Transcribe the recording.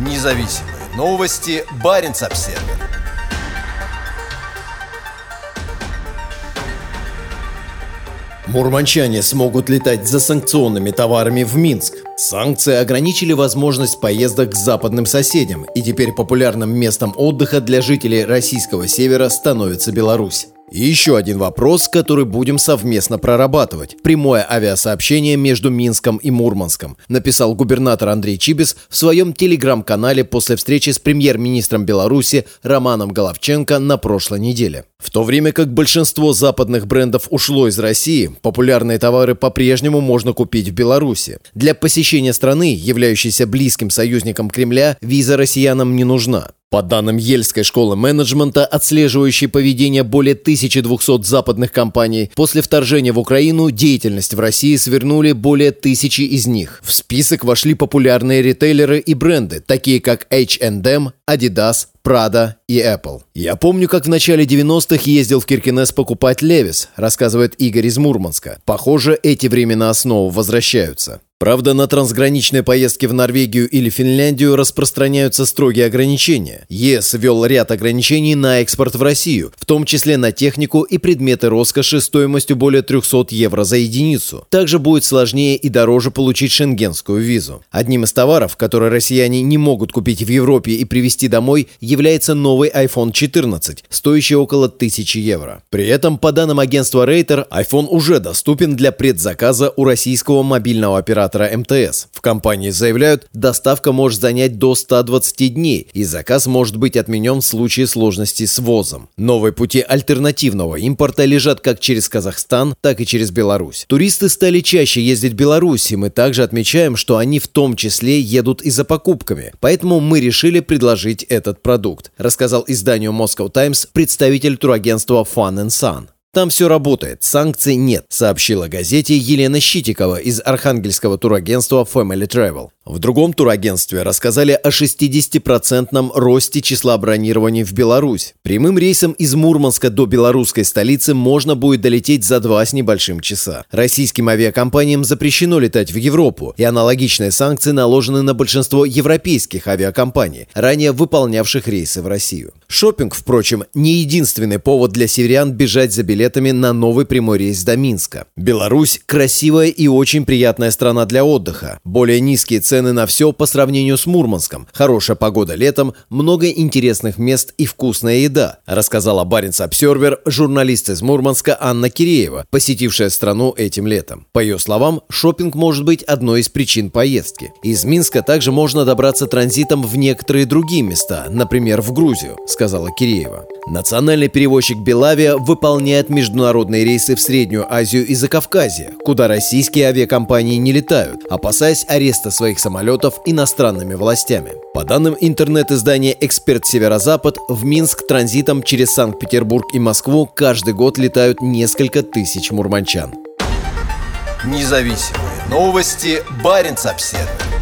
Независимые новости. Барин обсерва Мурманчане смогут летать за санкционными товарами в Минск. Санкции ограничили возможность поездок к западным соседям, и теперь популярным местом отдыха для жителей российского севера становится Беларусь. И еще один вопрос, который будем совместно прорабатывать. Прямое авиасообщение между Минском и Мурманском, написал губернатор Андрей Чибис в своем телеграм-канале после встречи с премьер-министром Беларуси Романом Головченко на прошлой неделе. В то время как большинство западных брендов ушло из России, популярные товары по-прежнему можно купить в Беларуси. Для посещения страны, являющейся близким союзником Кремля, виза россиянам не нужна. По данным Ельской школы менеджмента, отслеживающей поведение более 1200 западных компаний, после вторжения в Украину деятельность в России свернули более тысячи из них. В список вошли популярные ритейлеры и бренды, такие как H&M, Adidas, Prada и Apple. Я помню, как в начале 90-х ездил в Киркинес покупать Левис, рассказывает Игорь из Мурманска. Похоже, эти времена снова возвращаются. Правда, на трансграничные поездки в Норвегию или Финляндию распространяются строгие ограничения. ЕС ввел ряд ограничений на экспорт в Россию, в том числе на технику и предметы роскоши стоимостью более 300 евро за единицу. Также будет сложнее и дороже получить шенгенскую визу. Одним из товаров, которые россияне не могут купить в Европе и привезти домой, является новый iPhone 14, стоящий около 1000 евро. При этом, по данным агентства Рейтер, iPhone уже доступен для предзаказа у российского мобильного оператора МТС. В компании заявляют, доставка может занять до 120 дней, и заказ может быть отменен в случае сложности с ввозом. Новые пути альтернативного импорта лежат как через Казахстан, так и через Беларусь. Туристы стали чаще ездить в Беларусь, и мы также отмечаем, что они в том числе едут и за покупками. Поэтому мы решили предложить этот продукт, рассказал изданию Moscow Times представитель турагентства Fun and Sun. Там все работает, санкций нет, сообщила газете Елена Щитикова из архангельского турагентства Family Travel. В другом турагентстве рассказали о 60% росте числа бронирований в Беларусь. Прямым рейсом из Мурманска до белорусской столицы можно будет долететь за два с небольшим часа. Российским авиакомпаниям запрещено летать в Европу, и аналогичные санкции наложены на большинство европейских авиакомпаний, ранее выполнявших рейсы в Россию. Шопинг, впрочем, не единственный повод для северян бежать за билетами на новый прямой рейс до Минска. Беларусь – красивая и очень приятная страна для отдыха. Более низкие цены цены на все по сравнению с Мурманском. Хорошая погода летом, много интересных мест и вкусная еда, рассказала Баренц Обсервер журналист из Мурманска Анна Киреева, посетившая страну этим летом. По ее словам, шопинг может быть одной из причин поездки. Из Минска также можно добраться транзитом в некоторые другие места, например, в Грузию, сказала Киреева. Национальный перевозчик Белавия выполняет международные рейсы в Среднюю Азию и Закавказье, куда российские авиакомпании не летают, опасаясь ареста своих самолетов иностранными властями. По данным интернет-издания «Эксперт Северо-Запад», в Минск транзитом через Санкт-Петербург и Москву каждый год летают несколько тысяч мурманчан. Независимые новости. Барин обседный.